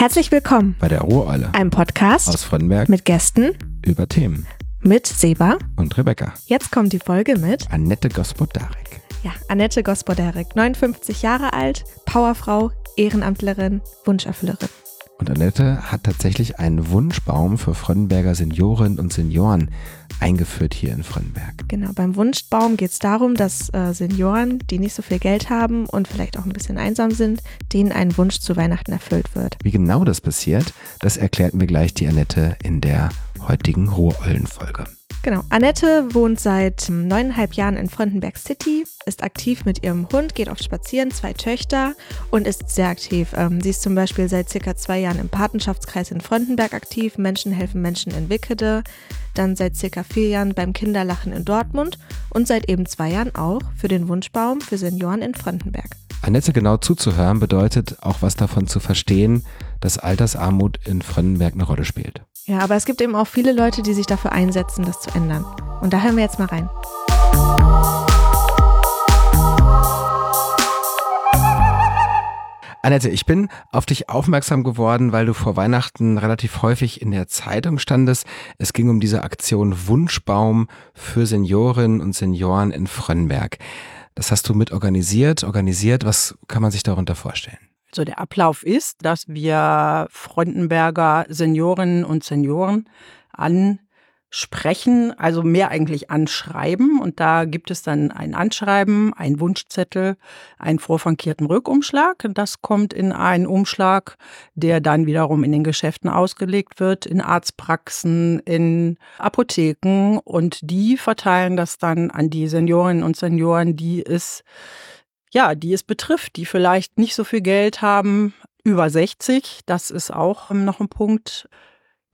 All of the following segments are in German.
Herzlich willkommen bei der Ruhreule, einem Podcast aus Frönnberg mit Gästen über Themen mit Seba und Rebecca. Jetzt kommt die Folge mit Annette Gospodarek. Ja, Annette Gospodarek, 59 Jahre alt, Powerfrau, Ehrenamtlerin, Wunscherfüllerin. Und Annette hat tatsächlich einen Wunschbaum für Frönnberger Seniorinnen und Senioren eingeführt hier in Frönnberg. Genau, beim Wunschbaum geht es darum, dass äh, Senioren, die nicht so viel Geld haben und vielleicht auch ein bisschen einsam sind, denen ein Wunsch zu Weihnachten erfüllt wird. Wie genau das passiert, das erklärt mir gleich die Annette in der heutigen Ruhrollen-Folge. Genau. Annette wohnt seit neuneinhalb Jahren in Frontenberg City, ist aktiv mit ihrem Hund, geht oft spazieren, zwei Töchter und ist sehr aktiv. Ähm, sie ist zum Beispiel seit circa zwei Jahren im Patenschaftskreis in Frontenberg aktiv, Menschen helfen Menschen in Wickede, dann seit circa vier Jahren beim Kinderlachen in Dortmund und seit eben zwei Jahren auch für den Wunschbaum für Senioren in Frontenberg. Annette genau zuzuhören bedeutet auch was davon zu verstehen, dass Altersarmut in Frönnenberg eine Rolle spielt. Ja, aber es gibt eben auch viele Leute, die sich dafür einsetzen, das zu ändern. Und da hören wir jetzt mal rein. Annette, ich bin auf dich aufmerksam geworden, weil du vor Weihnachten relativ häufig in der Zeitung standest. Es ging um diese Aktion Wunschbaum für Seniorinnen und Senioren in Frönnberg. Das hast du mit organisiert, organisiert. Was kann man sich darunter vorstellen? So der Ablauf ist, dass wir Frontenberger Seniorinnen und Senioren ansprechen, also mehr eigentlich anschreiben. Und da gibt es dann ein Anschreiben, ein Wunschzettel, einen vorfrankierten Rückumschlag. Das kommt in einen Umschlag, der dann wiederum in den Geschäften ausgelegt wird, in Arztpraxen, in Apotheken. Und die verteilen das dann an die Seniorinnen und Senioren, die es ja, die es betrifft, die vielleicht nicht so viel Geld haben, über 60. Das ist auch noch ein Punkt,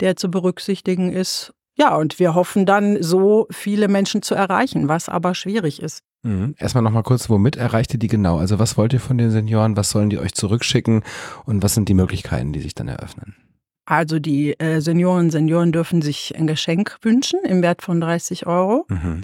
der zu berücksichtigen ist. Ja, und wir hoffen dann, so viele Menschen zu erreichen, was aber schwierig ist. Mhm. Erstmal nochmal kurz, womit erreicht ihr die genau? Also was wollt ihr von den Senioren? Was sollen die euch zurückschicken? Und was sind die Möglichkeiten, die sich dann eröffnen? Also die äh, Senioren, Senioren dürfen sich ein Geschenk wünschen im Wert von 30 Euro. Mhm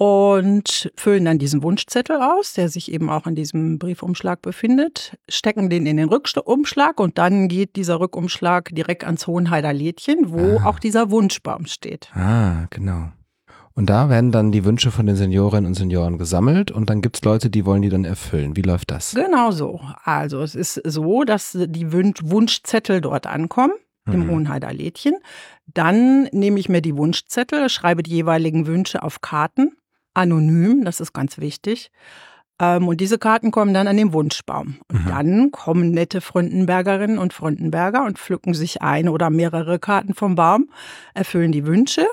und füllen dann diesen Wunschzettel aus, der sich eben auch in diesem Briefumschlag befindet, stecken den in den Rückumschlag und dann geht dieser Rückumschlag direkt ans Hohenheider Lädchen, wo ah. auch dieser Wunschbaum steht. Ah, genau. Und da werden dann die Wünsche von den Seniorinnen und Senioren gesammelt und dann gibt es Leute, die wollen die dann erfüllen. Wie läuft das? Genau so. Also es ist so, dass die Wunschzettel dort ankommen im mhm. Hohenheider Lädchen. Dann nehme ich mir die Wunschzettel, schreibe die jeweiligen Wünsche auf Karten anonym, das ist ganz wichtig. Ähm, und diese Karten kommen dann an den Wunschbaum. Und mhm. dann kommen nette Frontenbergerinnen und Frontenberger und pflücken sich eine oder mehrere Karten vom Baum, erfüllen die Wünsche,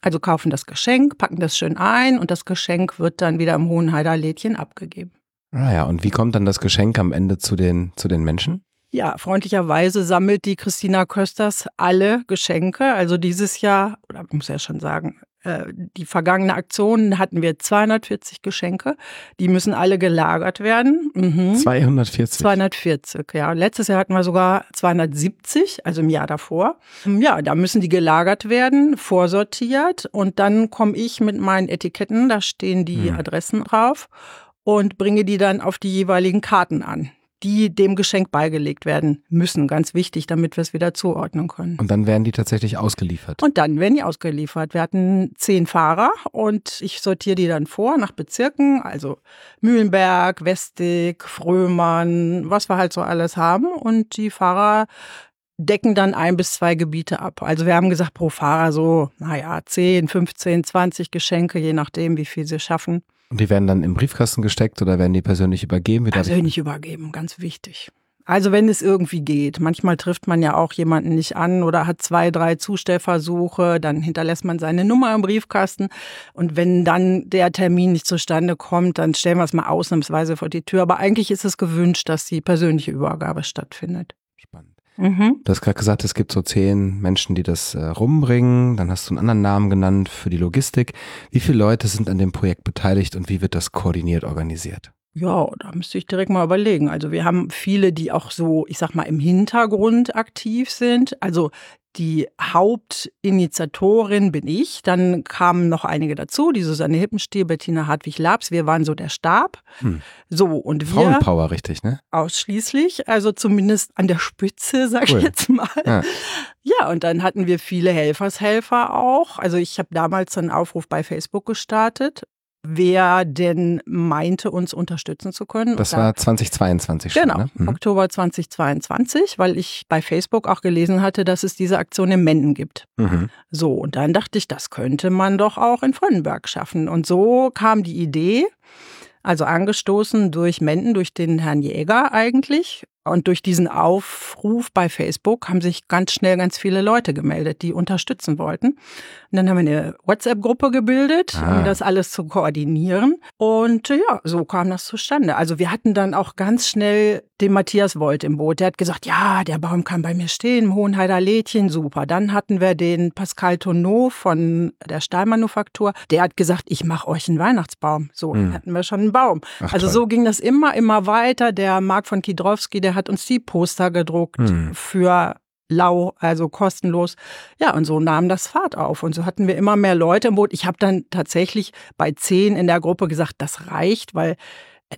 also kaufen das Geschenk, packen das schön ein und das Geschenk wird dann wieder im Hohenheider Lädchen abgegeben. Ah ja, und wie kommt dann das Geschenk am Ende zu den, zu den Menschen? Ja, freundlicherweise sammelt die Christina Kösters alle Geschenke. Also dieses Jahr, oder muss ja schon sagen, die vergangene Aktion hatten wir 240 Geschenke. Die müssen alle gelagert werden. Mhm. 240? 240, ja. Letztes Jahr hatten wir sogar 270, also im Jahr davor. Ja, da müssen die gelagert werden, vorsortiert. Und dann komme ich mit meinen Etiketten, da stehen die mhm. Adressen drauf und bringe die dann auf die jeweiligen Karten an die dem Geschenk beigelegt werden müssen. Ganz wichtig, damit wir es wieder zuordnen können. Und dann werden die tatsächlich ausgeliefert. Und dann werden die ausgeliefert. Wir hatten zehn Fahrer und ich sortiere die dann vor nach Bezirken, also Mühlenberg, Westig, Frömann, was wir halt so alles haben. Und die Fahrer decken dann ein bis zwei Gebiete ab. Also wir haben gesagt, pro Fahrer so, naja, 10, 15, 20 Geschenke, je nachdem, wie viel sie schaffen. Und die werden dann im Briefkasten gesteckt oder werden die persönlich übergeben? Wie persönlich übergeben, ganz wichtig. Also wenn es irgendwie geht. Manchmal trifft man ja auch jemanden nicht an oder hat zwei, drei Zustellversuche, dann hinterlässt man seine Nummer im Briefkasten. Und wenn dann der Termin nicht zustande kommt, dann stellen wir es mal ausnahmsweise vor die Tür. Aber eigentlich ist es gewünscht, dass die persönliche Übergabe stattfindet. Spannend. Mhm. Du hast gerade gesagt, es gibt so zehn Menschen, die das äh, rumbringen. Dann hast du einen anderen Namen genannt für die Logistik. Wie viele Leute sind an dem Projekt beteiligt und wie wird das koordiniert organisiert? Ja, da müsste ich direkt mal überlegen. Also wir haben viele, die auch so, ich sag mal, im Hintergrund aktiv sind. Also die Hauptinitiatorin bin ich. Dann kamen noch einige dazu, die Susanne Hippenstiel, Bettina Hartwig-Labs. Wir waren so der Stab. Hm. So, und wir. Frauenpower, richtig, ne? Ausschließlich, also zumindest an der Spitze, sag cool. ich jetzt mal. Ja. ja, und dann hatten wir viele Helfershelfer auch. Also ich habe damals einen Aufruf bei Facebook gestartet wer denn meinte, uns unterstützen zu können. Das war 2022 schon, Genau, ne? mhm. Oktober 2022, weil ich bei Facebook auch gelesen hatte, dass es diese Aktion in Menden gibt. Mhm. So, und dann dachte ich, das könnte man doch auch in Fröndenberg schaffen. Und so kam die Idee, also angestoßen durch Menden, durch den Herrn Jäger eigentlich. Und durch diesen Aufruf bei Facebook haben sich ganz schnell ganz viele Leute gemeldet, die unterstützen wollten. Und dann haben wir eine WhatsApp-Gruppe gebildet, ah. um das alles zu koordinieren. Und ja, so kam das zustande. Also wir hatten dann auch ganz schnell den Matthias Volt im Boot. Der hat gesagt, ja, der Baum kann bei mir stehen, im Hohenheider Lädchen, super. Dann hatten wir den Pascal Tonneau von der Stahlmanufaktur. Der hat gesagt, ich mache euch einen Weihnachtsbaum. So, hm. hatten wir schon einen Baum. Ach, also toll. so ging das immer, immer weiter. Der Marc von Kidrowski, der der hat uns die Poster gedruckt hm. für lau, also kostenlos. Ja, und so nahm das Fahrt auf. Und so hatten wir immer mehr Leute im Boot. Ich habe dann tatsächlich bei zehn in der Gruppe gesagt, das reicht, weil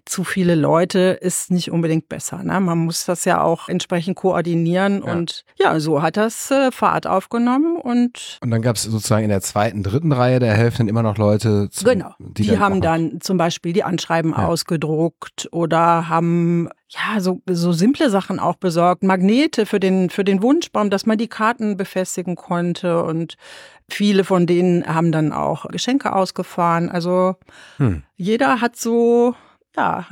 zu viele Leute ist nicht unbedingt besser. Ne? Man muss das ja auch entsprechend koordinieren ja. und ja, so hat das äh, Fahrt aufgenommen und und dann gab es sozusagen in der zweiten, dritten Reihe der helfen immer noch Leute. Zum, genau, die, die dann haben dann zum Beispiel die Anschreiben ja. ausgedruckt oder haben ja so so simple Sachen auch besorgt, Magnete für den für den Wunschbaum, dass man die Karten befestigen konnte und Viele von denen haben dann auch Geschenke ausgefahren. Also hm. jeder hat so ja,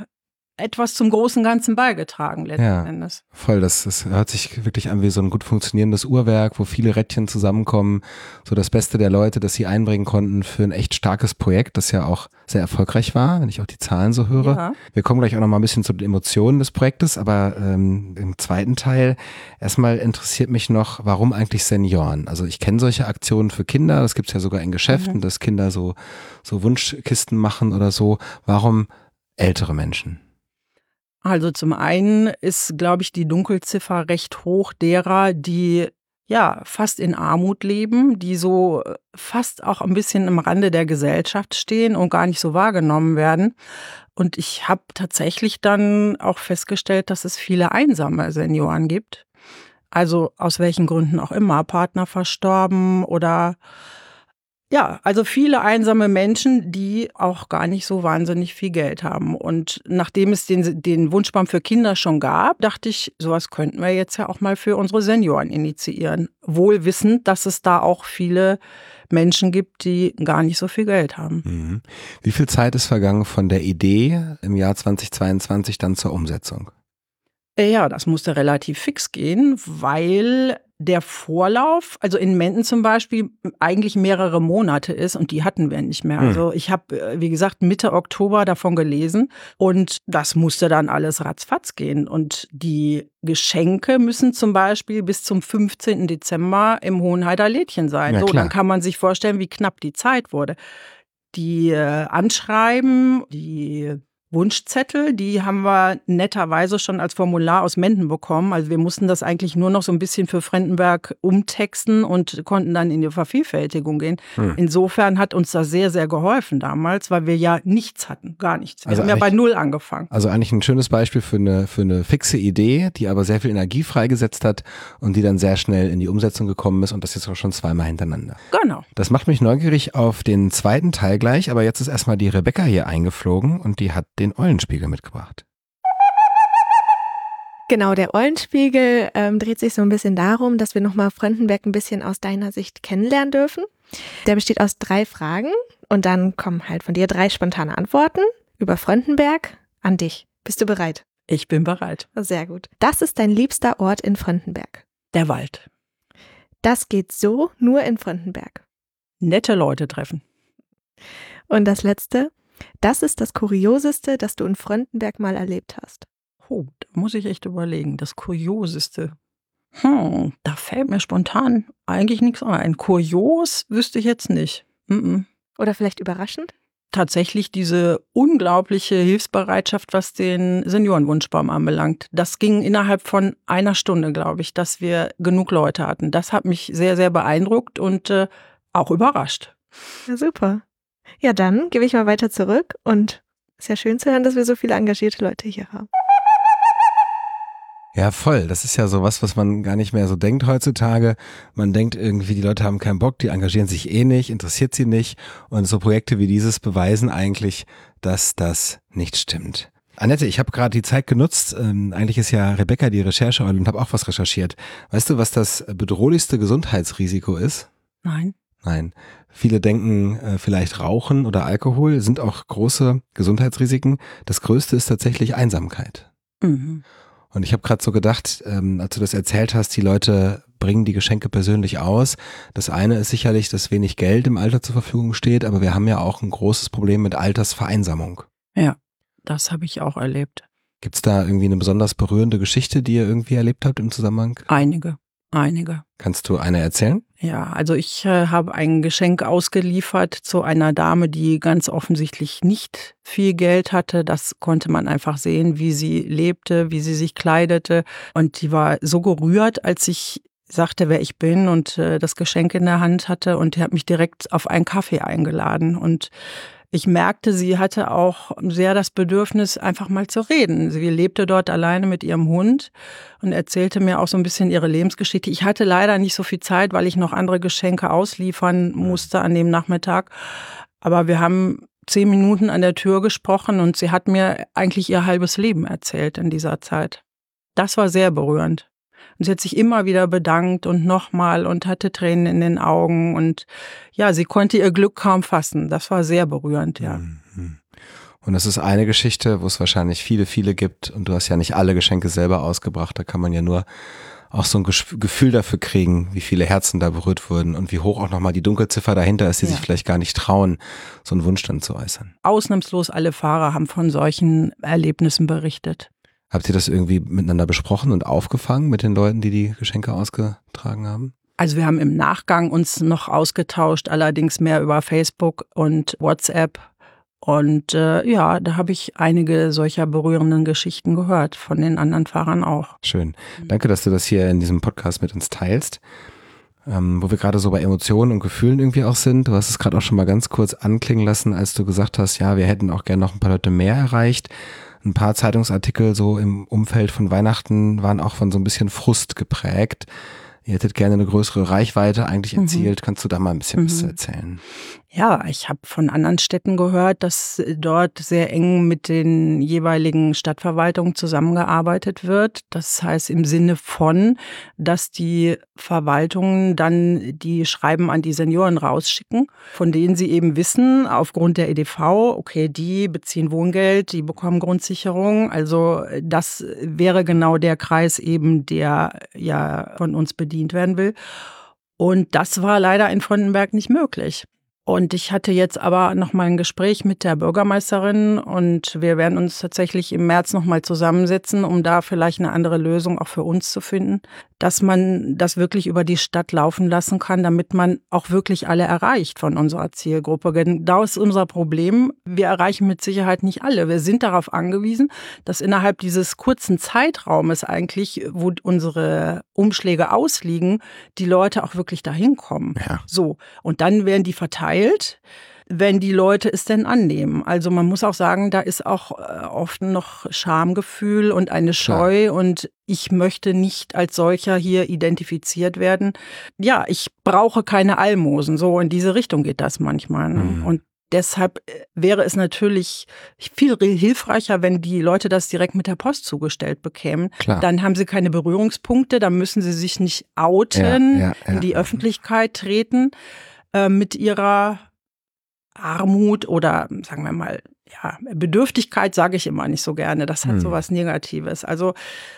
etwas zum großen Ganzen beigetragen letzten ja, Endes. Voll, das, das hört sich wirklich an wie so ein gut funktionierendes Uhrwerk, wo viele Rädchen zusammenkommen, so das Beste der Leute, das sie einbringen konnten für ein echt starkes Projekt, das ja auch sehr erfolgreich war, wenn ich auch die Zahlen so höre. Ja. Wir kommen gleich auch noch mal ein bisschen zu den Emotionen des Projektes, aber ähm, im zweiten Teil erstmal interessiert mich noch, warum eigentlich Senioren? Also ich kenne solche Aktionen für Kinder, das gibt es ja sogar in Geschäften, mhm. dass Kinder so, so Wunschkisten machen oder so. Warum ältere Menschen? Also zum einen ist, glaube ich, die Dunkelziffer recht hoch derer, die ja fast in Armut leben, die so äh, fast auch ein bisschen am Rande der Gesellschaft stehen und gar nicht so wahrgenommen werden. Und ich habe tatsächlich dann auch festgestellt, dass es viele einsame Senioren gibt. Also aus welchen Gründen auch immer, Partner verstorben oder ja, also viele einsame Menschen, die auch gar nicht so wahnsinnig viel Geld haben. Und nachdem es den, den Wunschbaum für Kinder schon gab, dachte ich, sowas könnten wir jetzt ja auch mal für unsere Senioren initiieren. Wohl wissend, dass es da auch viele Menschen gibt, die gar nicht so viel Geld haben. Mhm. Wie viel Zeit ist vergangen von der Idee im Jahr 2022 dann zur Umsetzung? Ja, das musste relativ fix gehen, weil der Vorlauf, also in Menden zum Beispiel, eigentlich mehrere Monate ist und die hatten wir nicht mehr. Hm. Also ich habe, äh, wie gesagt, Mitte Oktober davon gelesen und das musste dann alles ratzfatz gehen. Und die Geschenke müssen zum Beispiel bis zum 15. Dezember im Hohenheider Lädchen sein. Ja, so, dann kann man sich vorstellen, wie knapp die Zeit wurde. Die äh, Anschreiben, die Wunschzettel, die haben wir netterweise schon als Formular aus Menden bekommen. Also wir mussten das eigentlich nur noch so ein bisschen für Fremdenberg umtexten und konnten dann in die Vervielfältigung gehen. Hm. Insofern hat uns das sehr, sehr geholfen damals, weil wir ja nichts hatten, gar nichts. Wir also haben ja bei Null angefangen. Also eigentlich ein schönes Beispiel für eine, für eine fixe Idee, die aber sehr viel Energie freigesetzt hat und die dann sehr schnell in die Umsetzung gekommen ist und das jetzt auch schon zweimal hintereinander. Genau. Das macht mich neugierig auf den zweiten Teil gleich, aber jetzt ist erstmal die Rebecca hier eingeflogen und die hat den Eulenspiegel mitgebracht. Genau, der Eulenspiegel ähm, dreht sich so ein bisschen darum, dass wir nochmal Fremdenberg ein bisschen aus deiner Sicht kennenlernen dürfen. Der besteht aus drei Fragen und dann kommen halt von dir drei spontane Antworten über Fremdenberg an dich. Bist du bereit? Ich bin bereit. Sehr gut. Das ist dein liebster Ort in Fremdenberg. Der Wald. Das geht so nur in Fremdenberg. Nette Leute treffen. Und das letzte, das ist das Kurioseste, das du in Fröndenberg mal erlebt hast. Oh, da muss ich echt überlegen. Das Kurioseste. Hm, da fällt mir spontan eigentlich nichts ein. Kurios wüsste ich jetzt nicht. Mm -mm. Oder vielleicht überraschend? tatsächlich diese unglaubliche Hilfsbereitschaft, was den Seniorenwunschbaum anbelangt. Das ging innerhalb von einer Stunde, glaube ich, dass wir genug Leute hatten. Das hat mich sehr, sehr beeindruckt und äh, auch überrascht. Ja, super. Ja, dann gebe ich mal weiter zurück und ist ja schön zu hören, dass wir so viele engagierte Leute hier haben. Ja, voll. Das ist ja so was, was man gar nicht mehr so denkt heutzutage. Man denkt irgendwie, die Leute haben keinen Bock, die engagieren sich eh nicht, interessiert sie nicht. Und so Projekte wie dieses beweisen eigentlich, dass das nicht stimmt. Annette, ich habe gerade die Zeit genutzt. Ähm, eigentlich ist ja Rebecca die Rechercheeule und habe auch was recherchiert. Weißt du, was das bedrohlichste Gesundheitsrisiko ist? Nein. Nein. Viele denken äh, vielleicht Rauchen oder Alkohol sind auch große Gesundheitsrisiken. Das größte ist tatsächlich Einsamkeit. Mhm. Und ich habe gerade so gedacht, ähm, als du das erzählt hast, die Leute bringen die Geschenke persönlich aus. Das eine ist sicherlich, dass wenig Geld im Alter zur Verfügung steht, aber wir haben ja auch ein großes Problem mit Altersvereinsamung. Ja, das habe ich auch erlebt. Gibt es da irgendwie eine besonders berührende Geschichte, die ihr irgendwie erlebt habt im Zusammenhang? Einige. Einige. Kannst du eine erzählen? Ja, also ich äh, habe ein Geschenk ausgeliefert zu einer Dame, die ganz offensichtlich nicht viel Geld hatte. Das konnte man einfach sehen, wie sie lebte, wie sie sich kleidete. Und die war so gerührt, als ich sagte, wer ich bin und äh, das Geschenk in der Hand hatte. Und die hat mich direkt auf einen Kaffee eingeladen. Und ich merkte, sie hatte auch sehr das Bedürfnis, einfach mal zu reden. Sie lebte dort alleine mit ihrem Hund und erzählte mir auch so ein bisschen ihre Lebensgeschichte. Ich hatte leider nicht so viel Zeit, weil ich noch andere Geschenke ausliefern musste an dem Nachmittag. Aber wir haben zehn Minuten an der Tür gesprochen und sie hat mir eigentlich ihr halbes Leben erzählt in dieser Zeit. Das war sehr berührend. Und sie hat sich immer wieder bedankt und nochmal und hatte Tränen in den Augen. Und ja, sie konnte ihr Glück kaum fassen. Das war sehr berührend, ja. Mhm. Und das ist eine Geschichte, wo es wahrscheinlich viele, viele gibt. Und du hast ja nicht alle Geschenke selber ausgebracht. Da kann man ja nur auch so ein Gefühl dafür kriegen, wie viele Herzen da berührt wurden und wie hoch auch nochmal die Dunkelziffer dahinter ist, die ja. sich vielleicht gar nicht trauen, so einen Wunsch dann zu äußern. Ausnahmslos alle Fahrer haben von solchen Erlebnissen berichtet. Habt ihr das irgendwie miteinander besprochen und aufgefangen mit den Leuten, die die Geschenke ausgetragen haben? Also wir haben im Nachgang uns noch ausgetauscht, allerdings mehr über Facebook und WhatsApp. Und äh, ja, da habe ich einige solcher berührenden Geschichten gehört, von den anderen Fahrern auch. Schön. Danke, dass du das hier in diesem Podcast mit uns teilst. Ähm, wo wir gerade so bei Emotionen und Gefühlen irgendwie auch sind. Du hast es gerade auch schon mal ganz kurz anklingen lassen, als du gesagt hast, ja, wir hätten auch gerne noch ein paar Leute mehr erreicht ein paar Zeitungsartikel so im Umfeld von Weihnachten waren auch von so ein bisschen Frust geprägt. Ihr hättet gerne eine größere Reichweite eigentlich mhm. erzielt. Mhm. Kannst du da mal ein bisschen mhm. was erzählen? Ja, ich habe von anderen Städten gehört, dass dort sehr eng mit den jeweiligen Stadtverwaltungen zusammengearbeitet wird. Das heißt im Sinne von, dass die Verwaltungen dann die Schreiben an die Senioren rausschicken, von denen sie eben wissen, aufgrund der EDV, okay, die beziehen Wohngeld, die bekommen Grundsicherung. Also das wäre genau der Kreis eben, der ja von uns bedient werden will. Und das war leider in Frontenberg nicht möglich. Und ich hatte jetzt aber noch mal ein Gespräch mit der Bürgermeisterin und wir werden uns tatsächlich im März noch mal zusammensetzen, um da vielleicht eine andere Lösung auch für uns zu finden, dass man das wirklich über die Stadt laufen lassen kann, damit man auch wirklich alle erreicht von unserer Zielgruppe. Genau ist unser Problem. Wir erreichen mit Sicherheit nicht alle. Wir sind darauf angewiesen, dass innerhalb dieses kurzen Zeitraumes eigentlich, wo unsere Umschläge ausliegen, die Leute auch wirklich dahin kommen. Ja. So. Und dann werden die verteilt verteilt, wenn die Leute es denn annehmen. Also man muss auch sagen, da ist auch äh, oft noch Schamgefühl und eine Scheu Klar. und ich möchte nicht als solcher hier identifiziert werden. Ja, ich brauche keine Almosen. So in diese Richtung geht das manchmal. Ne? Mhm. Und Deshalb äh, wäre es natürlich viel hilfreicher, wenn die Leute das direkt mit der Post zugestellt bekämen. Klar. Dann haben sie keine Berührungspunkte, dann müssen sie sich nicht outen, ja, ja, ja. in die Öffentlichkeit treten. Äh, mit ihrer Armut oder sagen wir mal ja, Bedürftigkeit sage ich immer nicht so gerne. Das hat Hm. so was Negatives. Also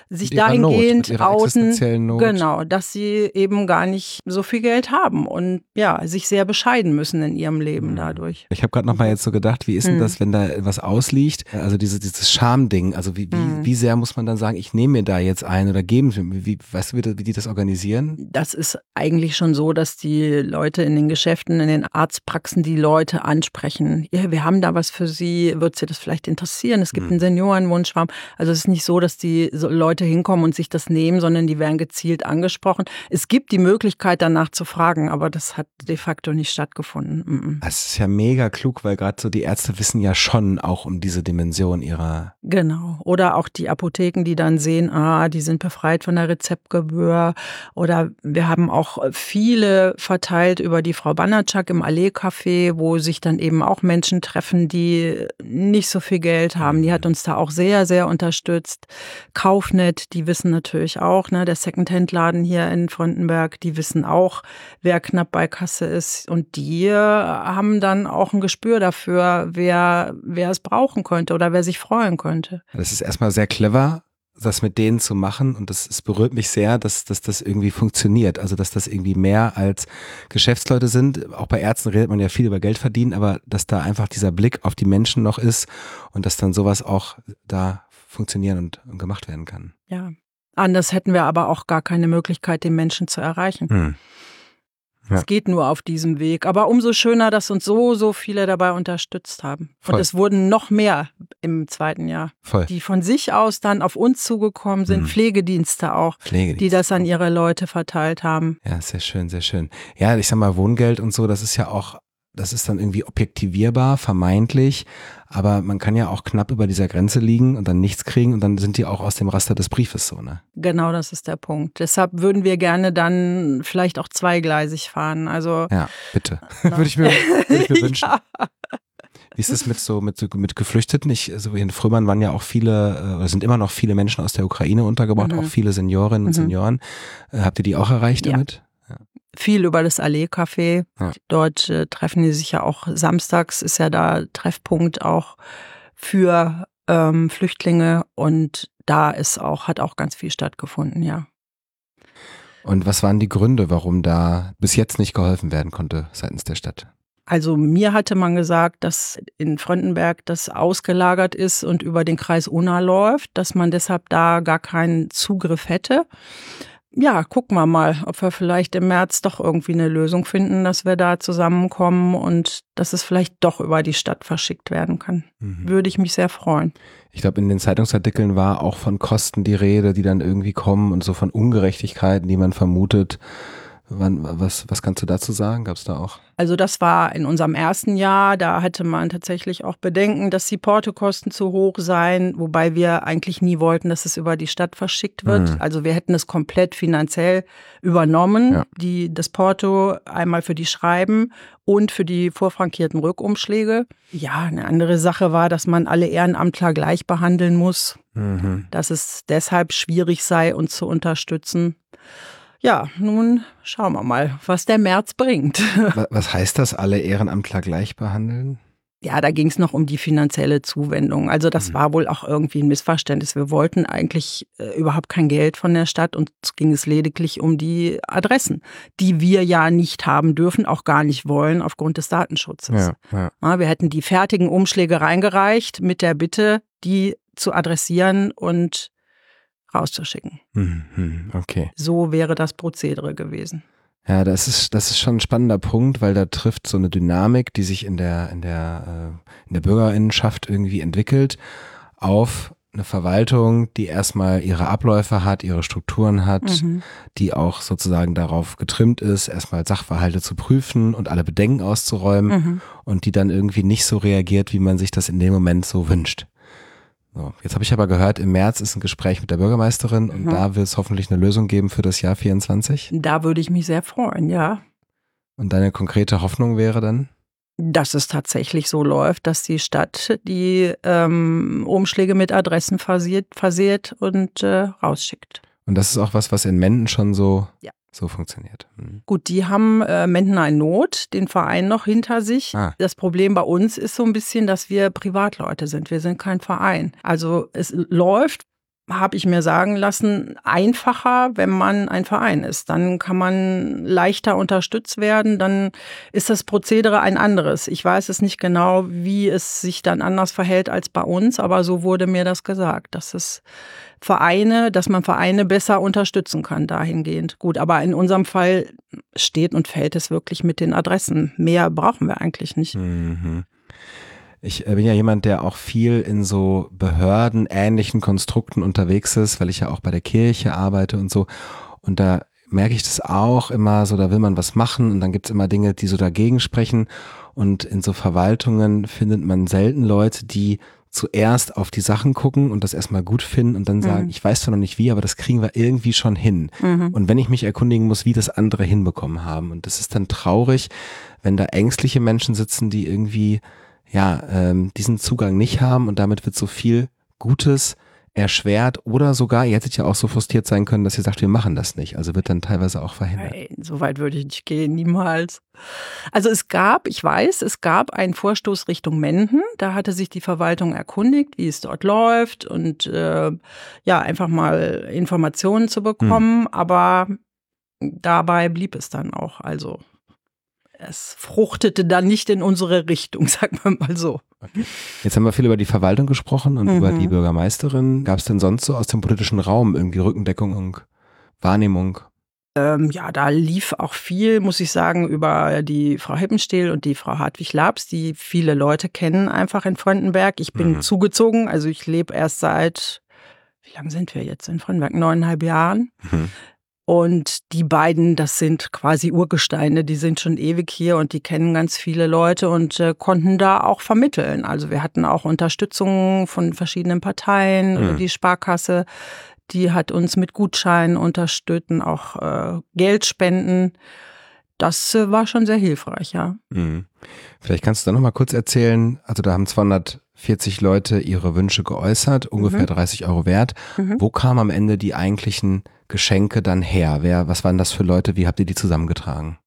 sich Mit Not, dahingehend ihrer outen, Not. genau, dass sie eben gar nicht so viel Geld haben und ja, sich sehr bescheiden müssen in ihrem Leben Hm. dadurch. Ich habe gerade noch mal jetzt so gedacht, wie ist denn Hm. das, wenn da was ausliegt? Also diese, dieses Schamding, also wie, wie, Hm. wie sehr muss man dann sagen, ich nehme mir da jetzt ein oder geben Sie mir, wie, weißt du, wie die das organisieren? Das ist eigentlich schon so, dass die Leute in den Geschäften, in den Arztpraxen die Leute ansprechen. Ja, wir haben da was für Sie, wird Sie das vielleicht interessieren? Es gibt Hm. einen Seniorenwunschschwarm. Also es ist nicht so, dass die Leute hinkommen und sich das nehmen, sondern die werden gezielt angesprochen. Es gibt die Möglichkeit, danach zu fragen, aber das hat de facto nicht stattgefunden. Mhm. Das ist ja mega klug, weil gerade so die Ärzte wissen ja schon auch um diese Dimension ihrer. Genau. Oder auch die Apotheken, die dann sehen, ah, die sind befreit von der Rezeptgebühr. Oder wir haben auch viele verteilt über die Frau Banatschak im Allee-Café, wo sich dann eben auch Menschen treffen, die nicht so viel Geld haben. Die hat uns da auch sehr, sehr unterstützt. Kaufnet, die wissen natürlich auch, ne, der Secondhand-Laden hier in Frontenberg, die wissen auch, wer knapp bei Kasse ist. Und die äh, haben dann auch ein Gespür dafür, wer, wer es brauchen könnte oder wer sich freuen könnte. Das ist erstmal sehr clever, das mit denen zu machen und das, es berührt mich sehr, dass, dass das irgendwie funktioniert. Also dass das irgendwie mehr als Geschäftsleute sind. Auch bei Ärzten redet man ja viel über Geld verdienen, aber dass da einfach dieser Blick auf die Menschen noch ist und dass dann sowas auch da funktionieren und, und gemacht werden kann. Ja. Anders hätten wir aber auch gar keine Möglichkeit, den Menschen zu erreichen. Hm. Ja. Es geht nur auf diesem Weg. Aber umso schöner, dass uns so, so viele dabei unterstützt haben. Voll. Und es wurden noch mehr im zweiten Jahr, Voll. die von sich aus dann auf uns zugekommen sind, Mhm. Pflegedienste auch, Pflege. die das an ihre Leute verteilt haben. Ja, sehr schön, sehr schön. Ja, ich sag mal, Wohngeld und so, das ist ja auch, das ist dann irgendwie objektivierbar, vermeintlich, aber man kann ja auch knapp über dieser Grenze liegen und dann nichts kriegen und dann sind die auch aus dem Raster des Briefes so, ne? Genau, das ist der Punkt. Deshalb würden wir gerne dann vielleicht auch zweigleisig fahren. Also Ja, bitte. würde ich mir, würde ich mir wünschen. ja. Wie ist es mit so, mit, so- mit Geflüchteten? Ich, so wie in Frömmern waren ja auch viele, äh, oder sind immer noch viele Menschen aus der Ukraine untergebracht, Mhm. auch viele Seniorinnen und Mhm. Senioren. Äh, habt ihr die auch erreicht Ja. damit? Viel über das Allee-Café. Ja. Dort äh, treffen die sich ja auch samstags, ist ja da Treffpunkt auch für ähm, Flüchtlinge und da ist auch, hat auch ganz viel stattgefunden, ja. Und was waren die Gründe, warum da bis jetzt nicht geholfen werden konnte seitens der Stadt? Also mir hatte man gesagt, dass in Frontenberg das ausgelagert ist und über den Kreis Unna läuft, dass man deshalb da gar keinen Zugriff hätte. Ja, gucken wir mal, ob wir vielleicht im März doch irgendwie eine Lösung finden, dass wir da zusammenkommen und dass es vielleicht doch über die Stadt verschickt werden kann. Mhm. Würde ich mich sehr freuen. Ich glaube, in den Zeitungsartikeln war auch von Kosten die Rede, die dann irgendwie kommen und so von Ungerechtigkeiten, die man vermutet. Wann, was, was kannst du dazu sagen? Gab es da auch? Also das war in unserem ersten Jahr, da hatte man tatsächlich auch Bedenken, dass die Portokosten zu hoch seien, wobei wir eigentlich nie wollten, dass es über die Stadt verschickt wird. Mhm. Also wir hätten es komplett finanziell übernommen, Ja. die, das Porto einmal für die Schreiben und für die vorfrankierten Rückumschläge. Ja, eine andere Sache war, dass man alle Ehrenamtler gleich behandeln muss, Mhm. dass es deshalb schwierig sei, uns zu unterstützen. Ja, nun schauen wir mal, was der März bringt. Wa- Was heißt das, alle Ehrenamtler gleich behandeln? Ja, da ging es noch um die finanzielle Zuwendung. Also das Mhm. war wohl auch irgendwie ein Missverständnis. Wir wollten eigentlich äh, überhaupt kein Geld von der Stadt und ging es lediglich um die Adressen, die wir ja nicht haben dürfen, auch gar nicht wollen aufgrund des Datenschutzes. ja. Ja, wir hätten die fertigen Umschläge reingereicht mit der Bitte, die zu adressieren und rauszuschicken. Mhm. Okay. So wäre das Prozedere gewesen. Ja, das ist, das ist schon ein spannender Punkt, weil da trifft so eine Dynamik, die sich in der, in der, äh, in der Bürgerinnenschaft irgendwie entwickelt, auf eine Verwaltung, die erstmal ihre Abläufe hat, ihre Strukturen hat, Mhm. die auch sozusagen darauf getrimmt ist, erstmal Sachverhalte zu prüfen und alle Bedenken auszuräumen Mhm. und die dann irgendwie nicht so reagiert, wie man sich das in dem Moment so wünscht. So, jetzt habe ich aber gehört, im März ist ein Gespräch mit der Bürgermeisterin und Mhm. da wird es hoffentlich eine Lösung geben für das Jahr 24. Da würde ich mich sehr freuen, ja. Und deine konkrete Hoffnung wäre dann? dass es tatsächlich so läuft, dass die Stadt die ähm, Umschläge mit Adressen versiert, versiert und äh, rausschickt. Und das ist auch was, was in Menden schon so Ja. So funktioniert. Mhm. Gut, die haben äh, Mentner in Not, den Verein noch hinter sich. Ah. Das Problem bei uns ist so ein bisschen, dass wir Privatleute sind. Wir sind kein Verein. Also es läuft habe ich mir sagen lassen, einfacher, wenn man ein Verein ist. Dann kann man leichter unterstützt werden, dann ist das Prozedere ein anderes. Ich weiß es nicht genau, wie es sich dann anders verhält als bei uns, aber so wurde mir das gesagt, dass es Vereine, dass man Vereine besser unterstützen kann dahingehend. Gut, aber in unserem Fall steht und fällt es wirklich mit den Adressen. Mehr brauchen wir eigentlich nicht. Mhm. Ich äh, bin ja jemand, der auch viel in so behördenähnlichen Konstrukten unterwegs ist, weil ich ja auch bei der Kirche arbeite und so. Und da merke ich das auch immer so, da will man was machen und dann gibt's immer Dinge, die so dagegen sprechen. Und in so Verwaltungen findet man selten Leute, die zuerst auf die Sachen gucken und das erstmal gut finden und dann sagen, mhm. ich weiß zwar noch nicht wie, aber das kriegen wir irgendwie schon hin. Mhm. Und wenn ich mich erkundigen muss, wie das andere hinbekommen haben. Und das ist dann traurig, wenn da ängstliche Menschen sitzen, die irgendwie ja, ähm, diesen Zugang nicht haben und damit wird so viel Gutes erschwert oder sogar, ihr hättet ja auch so frustriert sein können, dass ihr sagt, wir machen das nicht. Also wird dann teilweise auch verhindert. Nein, so weit würde ich nicht gehen, niemals. Also es gab, ich weiß, es gab einen Vorstoß Richtung Menden. Da hatte sich die Verwaltung erkundigt, wie es dort läuft und äh, ja, einfach mal Informationen zu bekommen. Hm. Aber dabei blieb es dann auch. Also es fruchtete dann nicht in unsere Richtung, sagen wir mal so. Okay. Jetzt haben wir viel über die Verwaltung gesprochen und mhm. über die Bürgermeisterin. Gab es denn sonst so aus dem politischen Raum irgendwie Rückendeckung und Wahrnehmung? Ähm, ja, da lief auch viel, muss ich sagen, über die Frau Heppenstehl und die Frau Hartwig-Labs, die viele Leute kennen einfach in Fröndenberg. Ich bin mhm. zugezogen, also ich lebe erst seit, wie lange sind wir jetzt in Fröndenberg? Neuneinhalb Jahren. Mhm. Und die beiden, das sind quasi Urgesteine, die sind schon ewig hier und die kennen ganz viele Leute und äh, konnten da auch vermitteln. Also wir hatten auch Unterstützung von verschiedenen Parteien, mhm. die Sparkasse, die hat uns mit Gutscheinen unterstützt, auch äh, Geldspenden. Das äh, war schon sehr hilfreich, ja. Mhm. Vielleicht kannst du da noch mal kurz erzählen, also da haben 240 Leute ihre Wünsche geäußert, ungefähr mhm. 30 Euro wert. Mhm. Wo kamen am Ende die eigentlichen Geschenke dann her? Wer, was waren das für Leute? Wie habt ihr die zusammengetragen?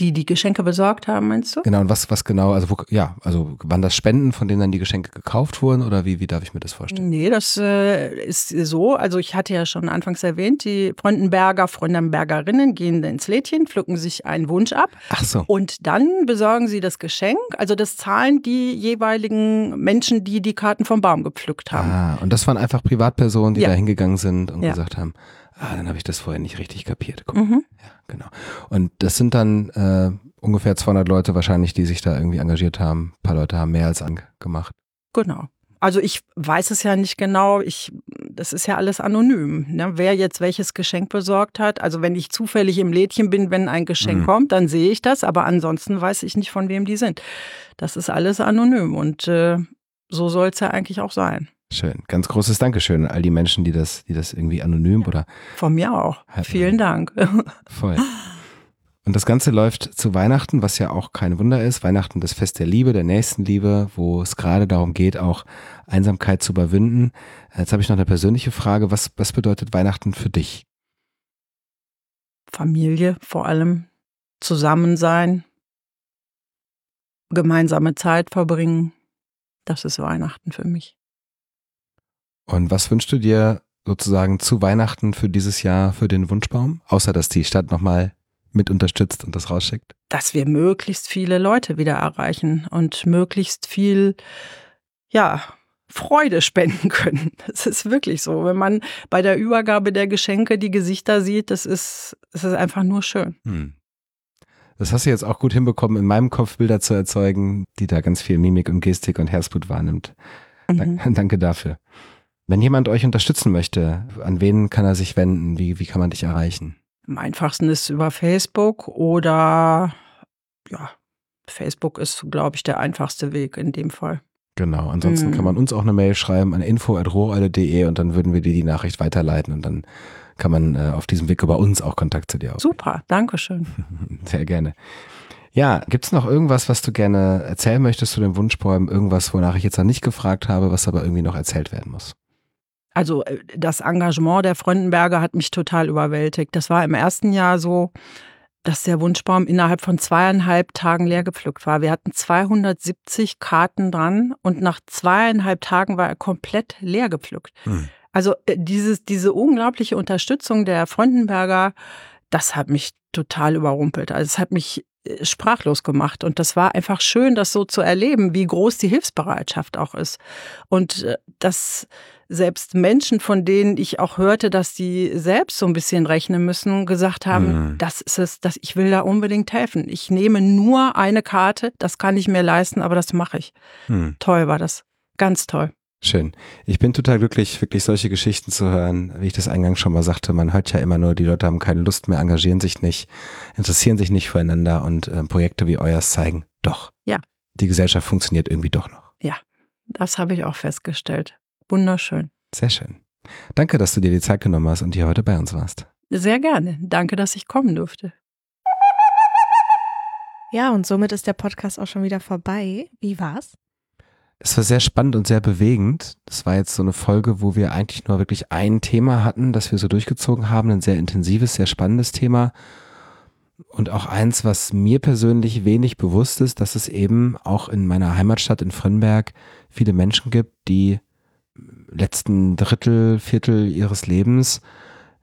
Die die Geschenke besorgt haben, meinst du? Genau, und was, was genau, also wo, ja, also waren das Spenden, von denen dann die Geschenke gekauft wurden oder wie, wie darf ich mir das vorstellen? Nee, das äh, ist so. Also ich hatte ja schon anfangs erwähnt, die Freundenberger, Freundenbergerinnen gehen ins Lädchen, pflücken sich einen Wunsch ab. Ach so. Und dann besorgen sie das Geschenk. Also das zahlen die jeweiligen Menschen, die die Karten vom Baum gepflückt haben. Ah, und das waren einfach Privatpersonen, die ja. da hingegangen sind und ja. gesagt haben, Ah, dann habe ich das vorher nicht richtig kapiert. Mhm. Ja, genau. Und das sind dann äh, ungefähr 200 Leute wahrscheinlich, die sich da irgendwie engagiert haben. Ein paar Leute haben mehr als angemacht. Genau. Also ich weiß es ja nicht genau. Ich, das ist ja alles anonym. Ne? Wer jetzt welches Geschenk besorgt hat. Also wenn ich zufällig im Lädchen bin, wenn ein Geschenk mhm. kommt, dann sehe ich das. Aber ansonsten weiß ich nicht, von wem die sind. Das ist alles anonym und äh, so soll es ja eigentlich auch sein. Schön. Ganz großes Dankeschön an all die Menschen, die das, die das irgendwie anonym oder. Von mir auch. Vielen Dank. Voll. Und das Ganze läuft zu Weihnachten, was ja auch kein Wunder ist. Weihnachten das Fest der Liebe, der Nächstenliebe, wo es gerade darum geht, auch Einsamkeit zu überwinden. Jetzt habe ich noch eine persönliche Frage. Was, was bedeutet Weihnachten für dich? Familie vor allem. Zusammen sein. Gemeinsame Zeit verbringen. Das ist Weihnachten für mich. Und was wünschst du dir sozusagen zu Weihnachten für dieses Jahr für den Wunschbaum? Außer, dass die Stadt nochmal mit unterstützt und das rausschickt? Dass wir möglichst viele Leute wieder erreichen und möglichst viel, ja, Freude spenden können. Das ist wirklich so. Wenn man bei der Übergabe der Geschenke die Gesichter sieht, das ist, das ist einfach nur schön. Hm. Das hast du jetzt auch gut hinbekommen, in meinem Kopf Bilder zu erzeugen, die da ganz viel Mimik und Gestik und Herzblut wahrnimmt. Mhm. Danke dafür. Wenn jemand euch unterstützen möchte, an wen kann er sich wenden? Wie, wie kann man dich erreichen? Am einfachsten ist über Facebook oder ja, Facebook ist, glaube ich, der einfachste Weg in dem Fall. Genau, ansonsten mhm. kann man uns auch eine Mail schreiben an info.rohreule.de und dann würden wir dir die Nachricht weiterleiten und dann kann man äh, auf diesem Weg über uns auch Kontakt zu dir aufnehmen. Super, danke schön. Sehr gerne. Ja, gibt es noch irgendwas, was du gerne erzählen möchtest zu den Wunschbäumen? Irgendwas, wonach ich jetzt noch nicht gefragt habe, was aber irgendwie noch erzählt werden muss? Also äh, das Engagement der Fröndenberger hat mich total überwältigt. Das war im ersten Jahr so, dass der Wunschbaum innerhalb von zweieinhalb Tagen leer gepflückt war. Wir hatten 270 Karten dran und nach zweieinhalb Tagen war er komplett leer gepflückt. Mhm. Also äh, dieses, diese unglaubliche Unterstützung der Fröndenberger, das hat mich total überrumpelt. Also es hat mich sprachlos gemacht. Und das war einfach schön, das so zu erleben, wie groß die Hilfsbereitschaft auch ist. Und äh, dass selbst Menschen, von denen ich auch hörte, dass die selbst so ein bisschen rechnen müssen, gesagt haben, mhm. das ist es, dass ich will da unbedingt helfen. Ich nehme nur eine Karte, das kann ich mir leisten, aber das mache ich. Mhm. Toll war das. Ganz toll. Schön. Ich bin total glücklich, wirklich solche Geschichten zu hören. Wie ich das eingangs schon mal sagte, man hört ja immer nur, die Leute haben keine Lust mehr, engagieren sich nicht, interessieren sich nicht füreinander und äh, Projekte wie euers zeigen, doch. Ja. Die Gesellschaft funktioniert irgendwie doch noch. Ja, das habe ich auch festgestellt. Wunderschön. Sehr schön. Danke, dass du dir die Zeit genommen hast und hier heute bei uns warst. Sehr gerne. Danke, dass ich kommen durfte. Ja, und somit ist der Podcast auch schon wieder vorbei. Wie war's? Es war sehr spannend und sehr bewegend. Das war jetzt so eine Folge, wo wir eigentlich nur wirklich ein Thema hatten, das wir so durchgezogen haben. Ein sehr intensives, sehr spannendes Thema. Und auch eins, was mir persönlich wenig bewusst ist, dass es eben auch in meiner Heimatstadt in Frönnberg viele Menschen gibt, die letzten Drittel, Viertel ihres Lebens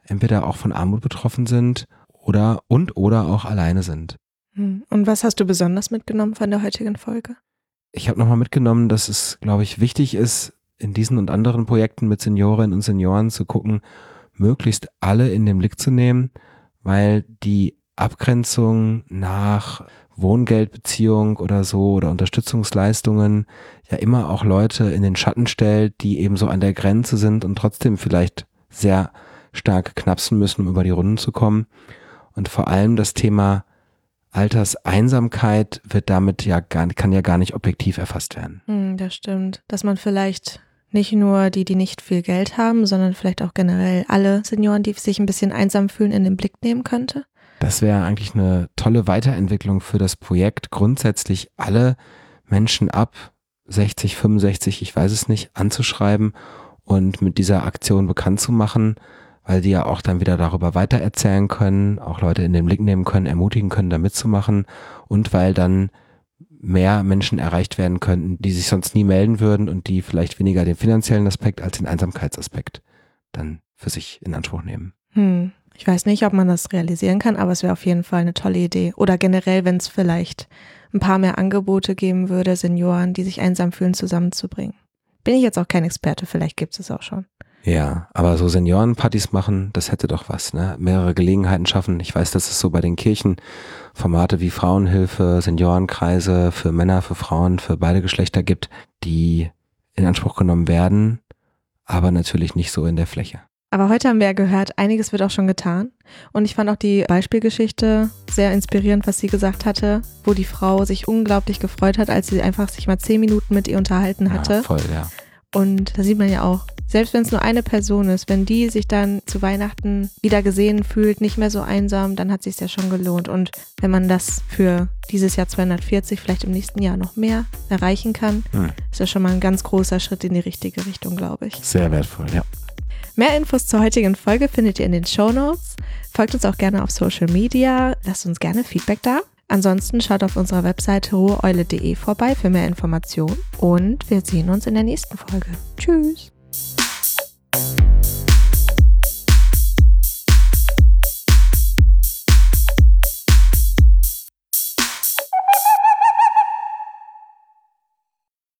entweder auch von Armut betroffen sind oder und oder auch alleine sind. Hm. Und was hast du besonders mitgenommen von der heutigen Folge? Ich habe nochmal mitgenommen, dass es, glaube ich, wichtig ist, in diesen und anderen Projekten mit Seniorinnen und Senioren zu gucken, möglichst alle in den Blick zu nehmen, weil die Abgrenzung nach Wohngeldbeziehung oder so oder Unterstützungsleistungen ja immer auch Leute in den Schatten stellt, die eben so an der Grenze sind und trotzdem vielleicht sehr stark knapsen müssen, um über die Runden zu kommen. Und vor allem das Thema Alterseinsamkeit wird damit ja gar, kann ja gar nicht objektiv erfasst werden. Hm, das stimmt. Dass man vielleicht nicht nur die, die nicht viel Geld haben, sondern vielleicht auch generell alle Senioren, die sich ein bisschen einsam fühlen, in den Blick nehmen könnte. Das wäre eigentlich eine tolle Weiterentwicklung für das Projekt, grundsätzlich alle Menschen ab 60, 65, ich weiß es nicht, anzuschreiben und mit dieser Aktion bekannt zu machen weil die ja auch dann wieder darüber weitererzählen können, auch Leute in den Blick nehmen können, ermutigen können, da mitzumachen und weil dann mehr Menschen erreicht werden könnten, die sich sonst nie melden würden und die vielleicht weniger den finanziellen Aspekt als den Einsamkeitsaspekt dann für sich in Anspruch nehmen. Hm. Ich weiß nicht, ob man das realisieren kann, aber es wäre auf jeden Fall eine tolle Idee. Oder generell, wenn es vielleicht ein paar mehr Angebote geben würde, Senioren, die sich einsam fühlen, zusammenzubringen. Bin ich jetzt auch kein Experte, vielleicht gibt es auch schon. Ja, aber so Seniorenpartys machen, das hätte doch was, ne? Mehrere Gelegenheiten schaffen. Ich weiß, das ist so bei den Kirchen Formate wie Frauenhilfe, Seniorenkreise für Männer, für Frauen, für beide Geschlechter gibt, die in Anspruch genommen werden, aber natürlich nicht so in der Fläche. Aber heute haben wir ja gehört, einiges wird auch schon getan. Und ich fand auch die Beispielgeschichte sehr inspirierend, was sie gesagt hatte, wo die Frau sich unglaublich gefreut hat, als sie einfach sich mal zehn Minuten mit ihr unterhalten hatte. Ja, voll, ja. Und da sieht man ja auch, selbst wenn es nur eine Person ist, wenn die sich dann zu Weihnachten wieder gesehen fühlt, nicht mehr so einsam, dann hat sich ja schon gelohnt. Und wenn man das für dieses Jahr 240, vielleicht im nächsten Jahr noch mehr erreichen kann, hm. ist das schon mal ein ganz großer Schritt in die richtige Richtung, glaube ich. Sehr wertvoll, ja. Mehr Infos zur heutigen Folge findet ihr in den Show Notes. Folgt uns auch gerne auf Social Media. Lasst uns gerne Feedback da. Ansonsten schaut auf unserer Webseite ruheeule.de vorbei für mehr Informationen und wir sehen uns in der nächsten Folge. Tschüss!